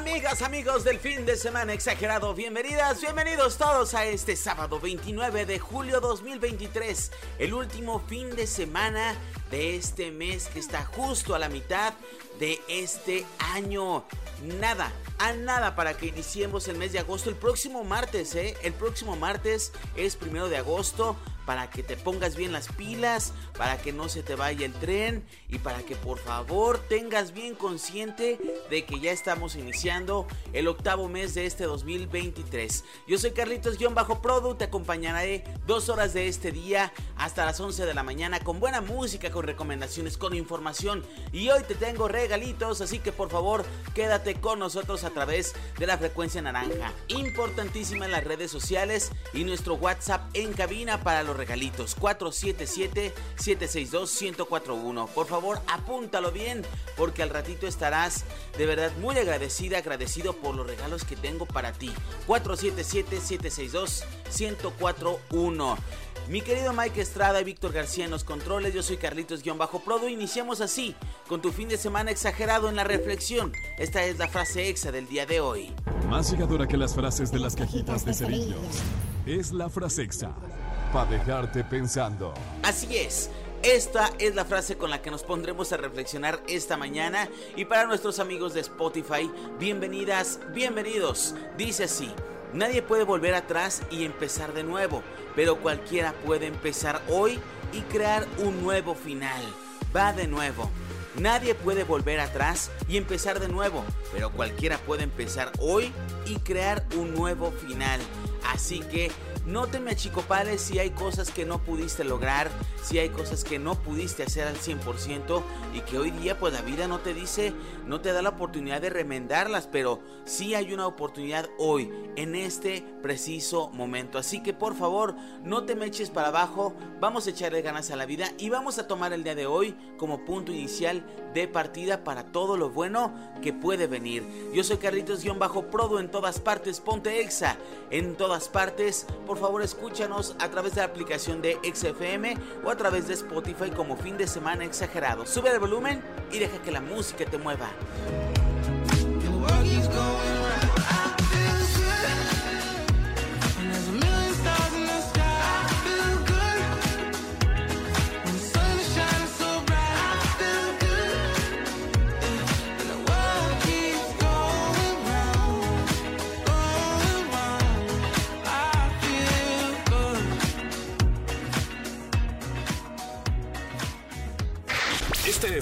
Amigas, amigos del fin de semana exagerado, bienvenidas, bienvenidos todos a este sábado 29 de julio 2023, el último fin de semana de este mes que está justo a la mitad de este año. Nada, a nada para que iniciemos el mes de agosto el próximo martes, ¿eh? El próximo martes es primero de agosto para que te pongas bien las pilas, para que no se te vaya el tren y para que por favor tengas bien consciente de que ya estamos iniciando el octavo mes de este 2023. Yo soy Carlitos-Produ, te acompañaré dos horas de este día hasta las 11 de la mañana con buena música, con recomendaciones, con información y hoy te tengo regalitos, así que por favor quédate con nosotros a través de la frecuencia naranja. Importantísima en las redes sociales y nuestro WhatsApp en cabina para los regalitos 477-762-1041. Por favor, apúntalo bien porque al ratito estarás de verdad muy agradecida, agradecido por los regalos que tengo para ti. 477-762-1041. Mi querido Mike Estrada y Víctor García en los controles, yo soy Carlitos-Prodo. Iniciamos así, con tu fin de semana exagerado en la reflexión. Esta es la frase exa del día de hoy. Más llegadora que las frases de las cajitas de cerillos. Es la frase exa para dejarte pensando. Así es. Esta es la frase con la que nos pondremos a reflexionar esta mañana y para nuestros amigos de Spotify, bienvenidas, bienvenidos. Dice así, nadie puede volver atrás y empezar de nuevo, pero cualquiera puede empezar hoy y crear un nuevo final. Va de nuevo. Nadie puede volver atrás y empezar de nuevo, pero cualquiera puede empezar hoy y crear un nuevo final. Así que no te me achicopales si hay cosas que no pudiste lograr, si hay cosas que no pudiste hacer al 100% y que hoy día pues la vida no te dice, no te da la oportunidad de remendarlas, pero sí hay una oportunidad hoy, en este preciso momento. Así que por favor, no te me eches para abajo, vamos a echarle ganas a la vida y vamos a tomar el día de hoy como punto inicial de partida para todo lo bueno que puede venir. Yo soy Carlitos-Prodo en todas partes, ponte exa en todas partes por favor escúchanos a través de la aplicación de XFM o a través de Spotify como fin de semana exagerado. Sube el volumen y deja que la música te mueva.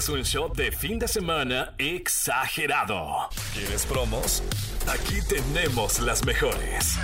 Un show de fin de semana exagerado. ¿Quieres promos? Aquí tenemos las mejores.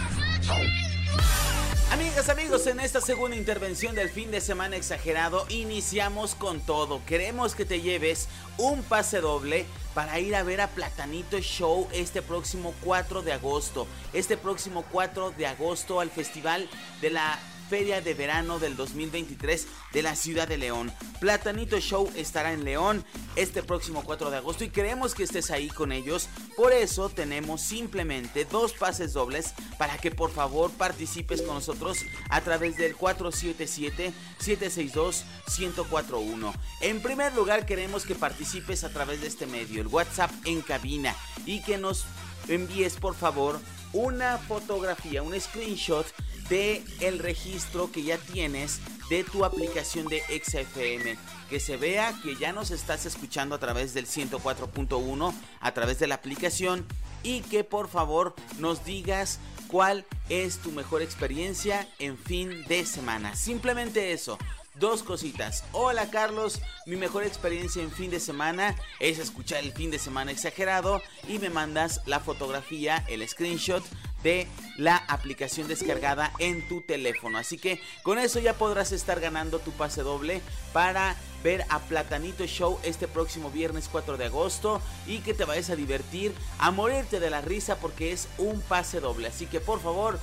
Amigas, amigos, en esta segunda intervención del fin de semana exagerado iniciamos con todo. Queremos que te lleves un pase doble para ir a ver a Platanito Show este próximo 4 de agosto. Este próximo 4 de agosto al Festival de la Feria de Verano del 2023 de la ciudad de León. Platanito Show estará en León este próximo 4 de agosto y queremos que estés ahí con ellos. Por eso tenemos simplemente dos pases dobles para que por favor participes con nosotros a través del 477-762-1041. En primer lugar queremos que participes a través de este medio, el WhatsApp en cabina y que nos envíes por favor una fotografía, un screenshot de el registro que ya tienes de tu aplicación de XFM. Que se vea que ya nos estás escuchando a través del 104.1, a través de la aplicación. Y que por favor nos digas cuál es tu mejor experiencia en fin de semana. Simplemente eso. Dos cositas. Hola Carlos, mi mejor experiencia en fin de semana es escuchar el fin de semana exagerado y me mandas la fotografía, el screenshot de la aplicación descargada en tu teléfono. Así que con eso ya podrás estar ganando tu pase doble para ver a Platanito Show este próximo viernes 4 de agosto y que te vayas a divertir, a morirte de la risa porque es un pase doble. Así que por favor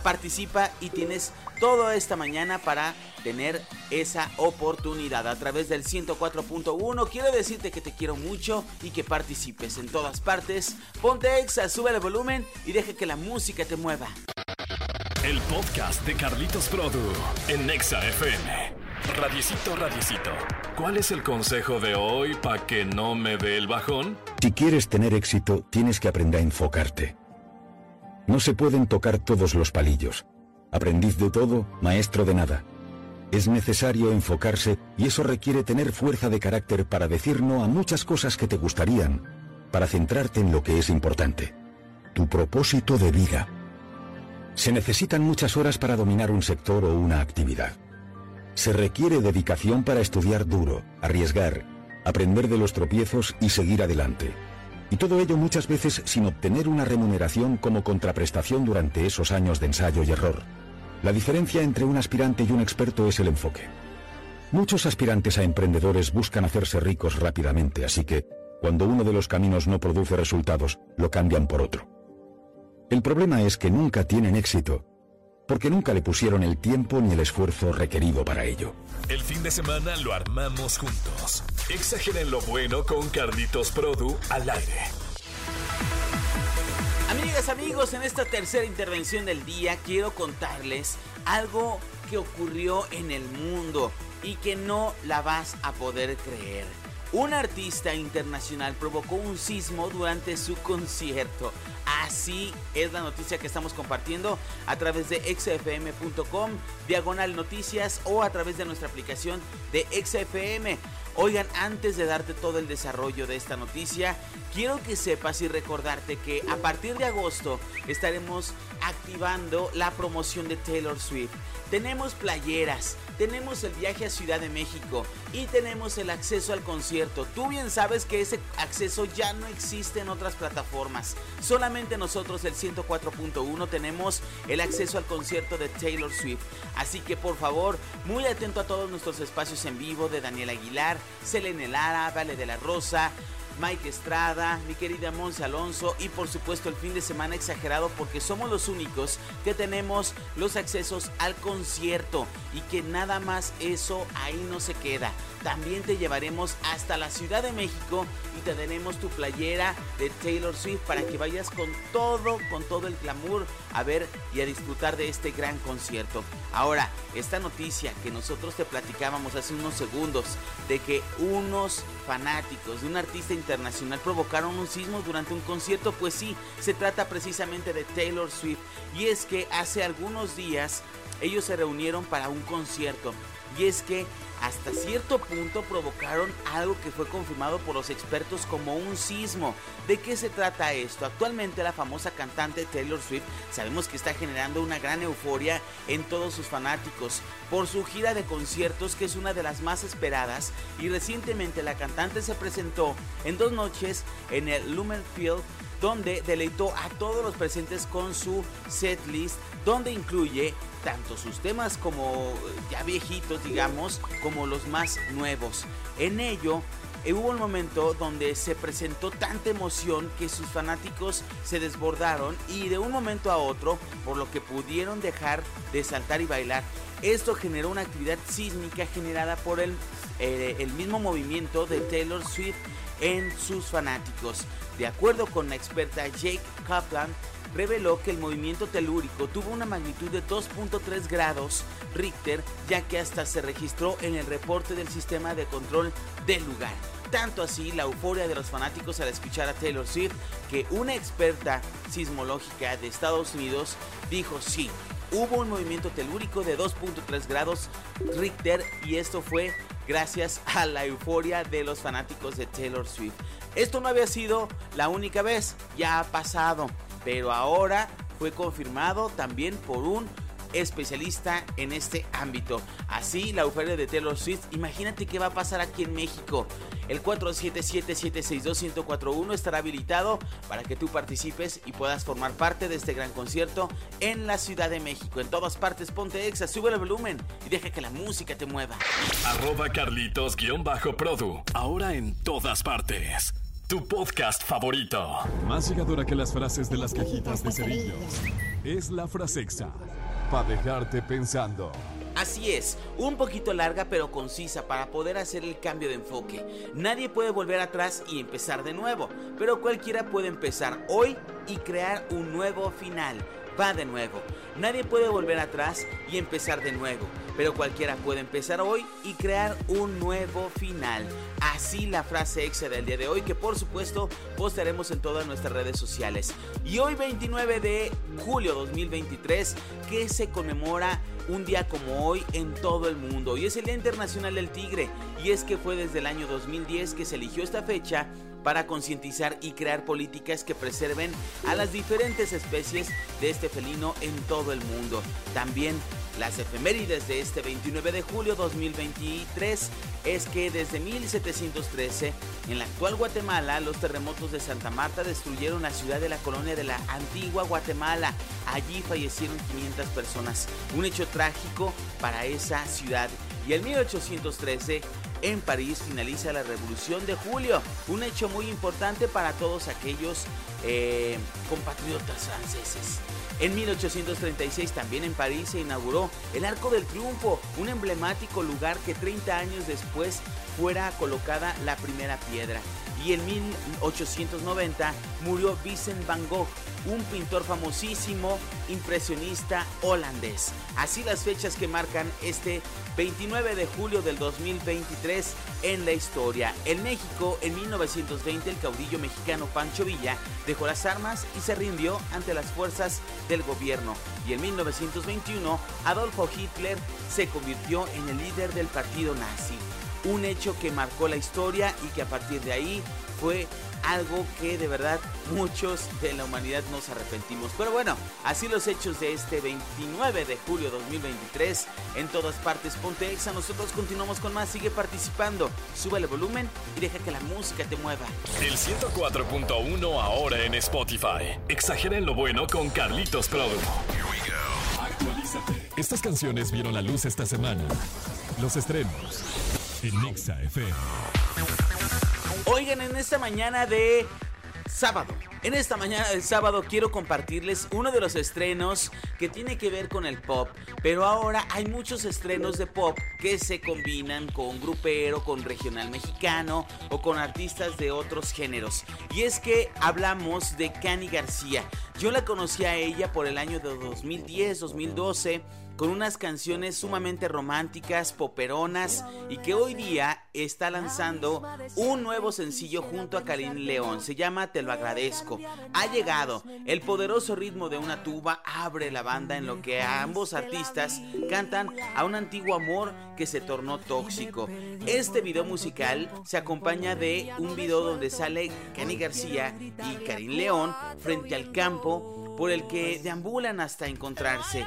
participa y tienes toda esta mañana para tener esa oportunidad a través del 104.1. Quiero decirte que te quiero mucho y que participes en todas partes. Ponte exa, sube el volumen y deja que la música te mueva. El podcast de Carlitos Produ en Nexa FM. Radiecito, radiecito. ¿Cuál es el consejo de hoy para que no me dé el bajón? Si quieres tener éxito, tienes que aprender a enfocarte. No se pueden tocar todos los palillos. Aprendiz de todo, maestro de nada. Es necesario enfocarse y eso requiere tener fuerza de carácter para decir no a muchas cosas que te gustarían, para centrarte en lo que es importante. Tu propósito de vida. Se necesitan muchas horas para dominar un sector o una actividad. Se requiere dedicación para estudiar duro, arriesgar, aprender de los tropiezos y seguir adelante. Y todo ello muchas veces sin obtener una remuneración como contraprestación durante esos años de ensayo y error. La diferencia entre un aspirante y un experto es el enfoque. Muchos aspirantes a emprendedores buscan hacerse ricos rápidamente, así que, cuando uno de los caminos no produce resultados, lo cambian por otro. El problema es que nunca tienen éxito, porque nunca le pusieron el tiempo ni el esfuerzo requerido para ello. El fin de semana lo armamos juntos. Exageren lo bueno con Carlitos Produ al aire. Amigas, amigos, en esta tercera intervención del día quiero contarles algo que ocurrió en el mundo y que no la vas a poder creer. Un artista internacional provocó un sismo durante su concierto. Así es la noticia que estamos compartiendo a través de xfm.com, diagonal noticias o a través de nuestra aplicación de XFM. Oigan, antes de darte todo el desarrollo de esta noticia, quiero que sepas y recordarte que a partir de agosto estaremos activando la promoción de Taylor Swift. Tenemos playeras, tenemos el viaje a Ciudad de México y tenemos el acceso al concierto. Tú bien sabes que ese acceso ya no existe en otras plataformas. Solamente nosotros, el 104.1, tenemos el acceso al concierto de Taylor Swift. Así que por favor, muy atento a todos nuestros espacios en vivo de Daniel Aguilar, Selene Lara, Vale de la Rosa. Mike Estrada, mi querida Monse Alonso y por supuesto el fin de semana exagerado porque somos los únicos que tenemos los accesos al concierto y que nada más eso ahí no se queda. También te llevaremos hasta la Ciudad de México y te daremos tu playera de Taylor Swift para que vayas con todo, con todo el glamour a ver y a disfrutar de este gran concierto. Ahora, esta noticia que nosotros te platicábamos hace unos segundos de que unos fanáticos de un artista internacional provocaron un sismo durante un concierto, pues sí, se trata precisamente de Taylor Swift. Y es que hace algunos días ellos se reunieron para un concierto. Y es que hasta cierto punto provocaron algo que fue confirmado por los expertos como un sismo. ¿De qué se trata esto? Actualmente la famosa cantante Taylor Swift sabemos que está generando una gran euforia en todos sus fanáticos por su gira de conciertos que es una de las más esperadas y recientemente la cantante se presentó en dos noches en el Lumen Field donde deleitó a todos los presentes con su setlist donde incluye tanto sus temas como ya viejitos, digamos, como los más nuevos. En ello, eh, hubo un momento donde se presentó tanta emoción que sus fanáticos se desbordaron y de un momento a otro, por lo que pudieron dejar de saltar y bailar. Esto generó una actividad sísmica generada por el, eh, el mismo movimiento de Taylor Swift en sus fanáticos. De acuerdo con la experta Jake Kaplan, reveló que el movimiento telúrico tuvo una magnitud de 2.3 grados Richter, ya que hasta se registró en el reporte del sistema de control del lugar. Tanto así la euforia de los fanáticos al escuchar a Taylor Swift que una experta sismológica de Estados Unidos dijo sí, hubo un movimiento telúrico de 2.3 grados Richter y esto fue gracias a la euforia de los fanáticos de Taylor Swift. Esto no había sido la única vez, ya ha pasado pero ahora fue confirmado también por un especialista en este ámbito. Así, la euforia de Taylor Swift, imagínate qué va a pasar aquí en México. El 477-762-1041 estará habilitado para que tú participes y puedas formar parte de este gran concierto en la Ciudad de México. En todas partes, ponte exa, sube el volumen y deja que la música te mueva. Arroba Carlitos-Produ, ahora en todas partes tu podcast favorito. Más llegadora que las frases de las cajitas de cerillos. es la frasexa para dejarte pensando. Así es, un poquito larga pero concisa para poder hacer el cambio de enfoque. Nadie puede volver atrás y empezar de nuevo, pero cualquiera puede empezar hoy y crear un nuevo final. Va de nuevo. Nadie puede volver atrás y empezar de nuevo, pero cualquiera puede empezar hoy y crear un nuevo final. Así la frase exa del día de hoy que por supuesto postaremos en todas nuestras redes sociales. Y hoy 29 de julio 2023 que se conmemora un día como hoy en todo el mundo y es el Día Internacional del Tigre y es que fue desde el año 2010 que se eligió esta fecha para concientizar y crear políticas que preserven a las diferentes especies de este felino en todo el mundo. También las efemérides de este 29 de julio 2023 es que desde 1713 en la actual Guatemala los terremotos de Santa Marta destruyeron la ciudad de la colonia de la antigua Guatemala. Allí fallecieron 500 personas, un hecho trágico para esa ciudad. Y en 1813 en París finaliza la Revolución de Julio, un hecho muy importante para todos aquellos eh, compatriotas franceses. En 1836 también en París se inauguró el Arco del Triunfo, un emblemático lugar que 30 años después fuera colocada la primera piedra. Y en 1890 murió Vincent van Gogh, un pintor famosísimo, impresionista holandés. Así las fechas que marcan este 29 de julio del 2023 en la historia. En México, en 1920, el caudillo mexicano Pancho Villa dejó las armas y se rindió ante las fuerzas del gobierno. Y en 1921, Adolfo Hitler se convirtió en el líder del partido nazi. Un hecho que marcó la historia y que a partir de ahí fue algo que de verdad muchos de la humanidad nos arrepentimos. Pero bueno, así los hechos de este 29 de julio 2023 en todas partes. Ponte Exa, nosotros continuamos con más, sigue participando, sube el volumen y deja que la música te mueva. El 104.1 ahora en Spotify. Exageren lo bueno con Carlitos. Actualízate. Estas canciones vieron la luz esta semana. Los estrenos en Nexa FM. Oigan, en esta mañana de sábado. En esta mañana del sábado quiero compartirles uno de los estrenos que tiene que ver con el pop, pero ahora hay muchos estrenos de pop que se combinan con grupero, con regional mexicano o con artistas de otros géneros. Y es que hablamos de Cani García. Yo la conocí a ella por el año de 2010, 2012 con unas canciones sumamente románticas, poperonas y que hoy día está lanzando un nuevo sencillo junto a Karim León. Se llama Te lo agradezco. Ha llegado. El poderoso ritmo de una tuba abre la banda en lo que ambos artistas cantan a un antiguo amor que se tornó tóxico. Este video musical se acompaña de un video donde sale Kenny García y Karim León frente al campo por el que deambulan hasta encontrarse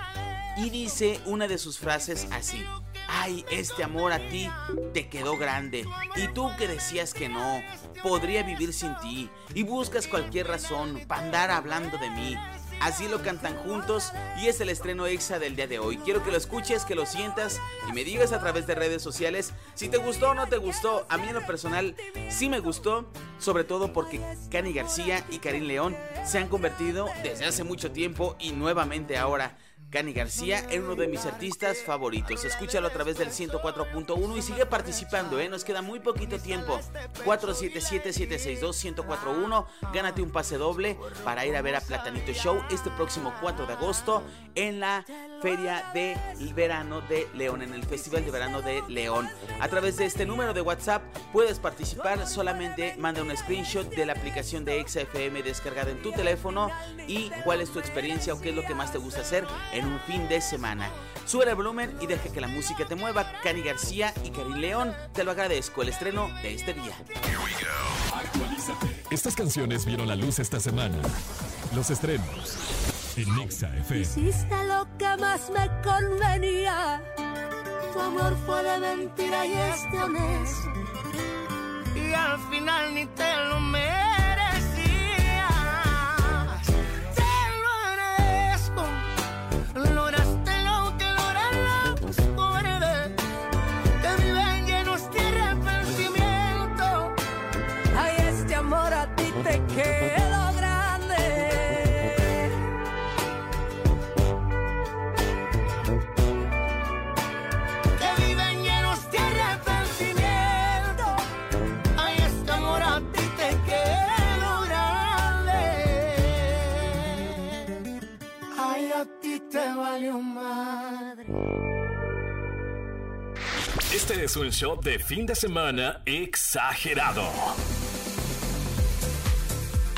y dice una de sus frases así. Ay, este amor a ti te quedó grande. Y tú que decías que no, podría vivir sin ti. Y buscas cualquier razón para andar hablando de mí. Así lo cantan juntos y es el estreno exa del día de hoy. Quiero que lo escuches, que lo sientas y me digas a través de redes sociales si te gustó o no te gustó. A mí en lo personal sí me gustó, sobre todo porque Cani García y Karim León se han convertido desde hace mucho tiempo y nuevamente ahora Cani García es uno de mis artistas favoritos. Escúchalo a través del 104.1 y sigue participando, ¿eh? Nos queda muy poquito tiempo. 477-762-1041. Gánate un pase doble para ir a ver a Platanito Show este próximo 4 de agosto en la Feria de Verano de León, en el Festival de Verano de León. A través de este número de WhatsApp puedes participar. Solamente manda un screenshot de la aplicación de XFM descargada en tu teléfono y cuál es tu experiencia o qué es lo que más te gusta hacer en un fin de semana. Sube el volumen y deja que la música te mueva. Cani García y Karim León, te lo agradezco, el estreno de este día. Estas canciones vieron la luz esta semana. Los estrenos en Nexa. Hiciste lo que más me convenía. Tu amor fue de mentira y es de honesto. Y al final ni te lo merecías. Es un show de fin de semana exagerado.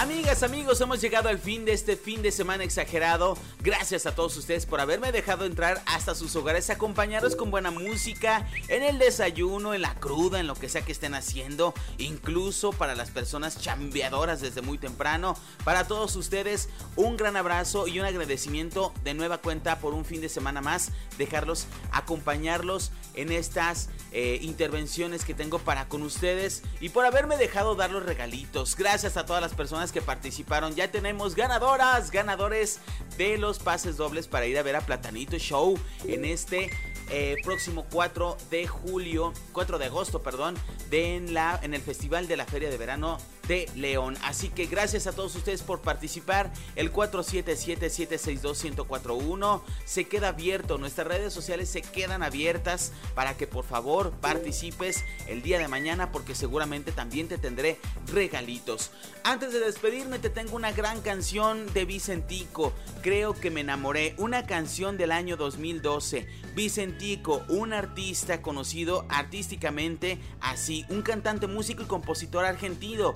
Amigas, amigos, hemos llegado al fin de este fin de semana exagerado. Gracias a todos ustedes por haberme dejado entrar hasta sus hogares, acompañados con buena música, en el desayuno, en la cruda, en lo que sea que estén haciendo, incluso para las personas chambeadoras desde muy temprano. Para todos ustedes, un gran abrazo y un agradecimiento de nueva cuenta por un fin de semana más, dejarlos acompañarlos en estas eh, intervenciones que tengo para con ustedes y por haberme dejado dar los regalitos. Gracias a todas las personas que participaron. Ya tenemos ganadoras, ganadores de los pases dobles para ir a ver a Platanito Show en este eh, próximo 4 de julio, 4 de agosto, perdón, de en, la, en el Festival de la Feria de Verano de León. Así que gracias a todos ustedes por participar. El 477-762-1041 se queda abierto. Nuestras redes sociales se quedan abiertas para que por favor participes el día de mañana porque seguramente también te tendré regalitos. Antes de despedirme te tengo una gran canción de Vicentico. Creo que me enamoré. Una canción del año 2012. Vicentico, un artista conocido artísticamente así, un cantante, músico y compositor argentino.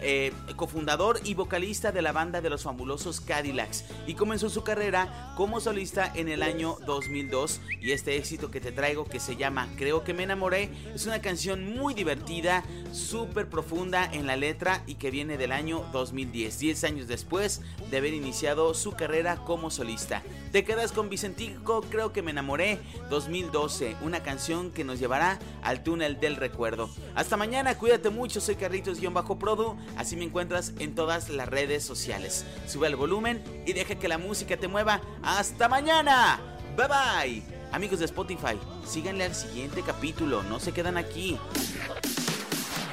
Eh, cofundador y vocalista de la banda de los fabulosos Cadillacs y comenzó su carrera como solista en el año 2002 y este éxito que te traigo que se llama Creo que me enamoré es una canción muy divertida, súper profunda en la letra y que viene del año 2010, 10 años después de haber iniciado su carrera como solista. Te quedas con Vicentico, Creo que me enamoré 2012, una canción que nos llevará al túnel del recuerdo. Hasta mañana, cuídate mucho, soy Carlitos-Bajo Produ, así me encuentras en todas las redes sociales. Sube el volumen y deja que la música te mueva. ¡Hasta mañana! Bye bye. Amigos de Spotify, síganle al siguiente capítulo, no se quedan aquí.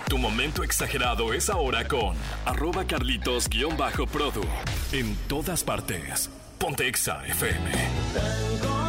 Tu momento exagerado es ahora con arroba carlitos-produ. En todas partes. Pontexa FM.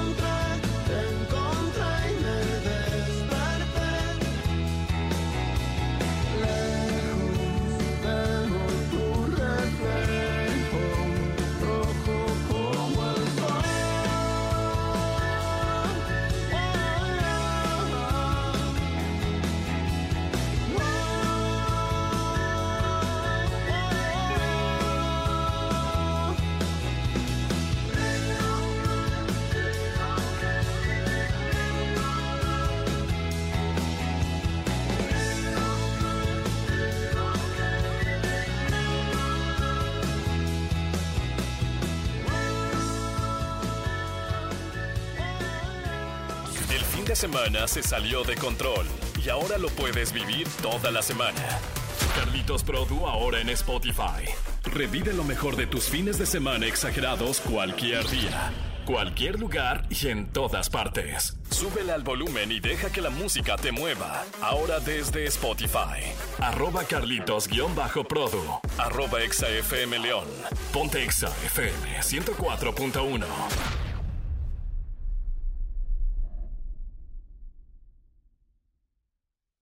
Semana se salió de control y ahora lo puedes vivir toda la semana. Carlitos Produ ahora en Spotify. Revive lo mejor de tus fines de semana exagerados cualquier día, cualquier lugar y en todas partes. Súbele al volumen y deja que la música te mueva. Ahora desde Spotify. Arroba Carlitos-Produ. Arroba ExaFM León. Ponte Exa FM 104.1.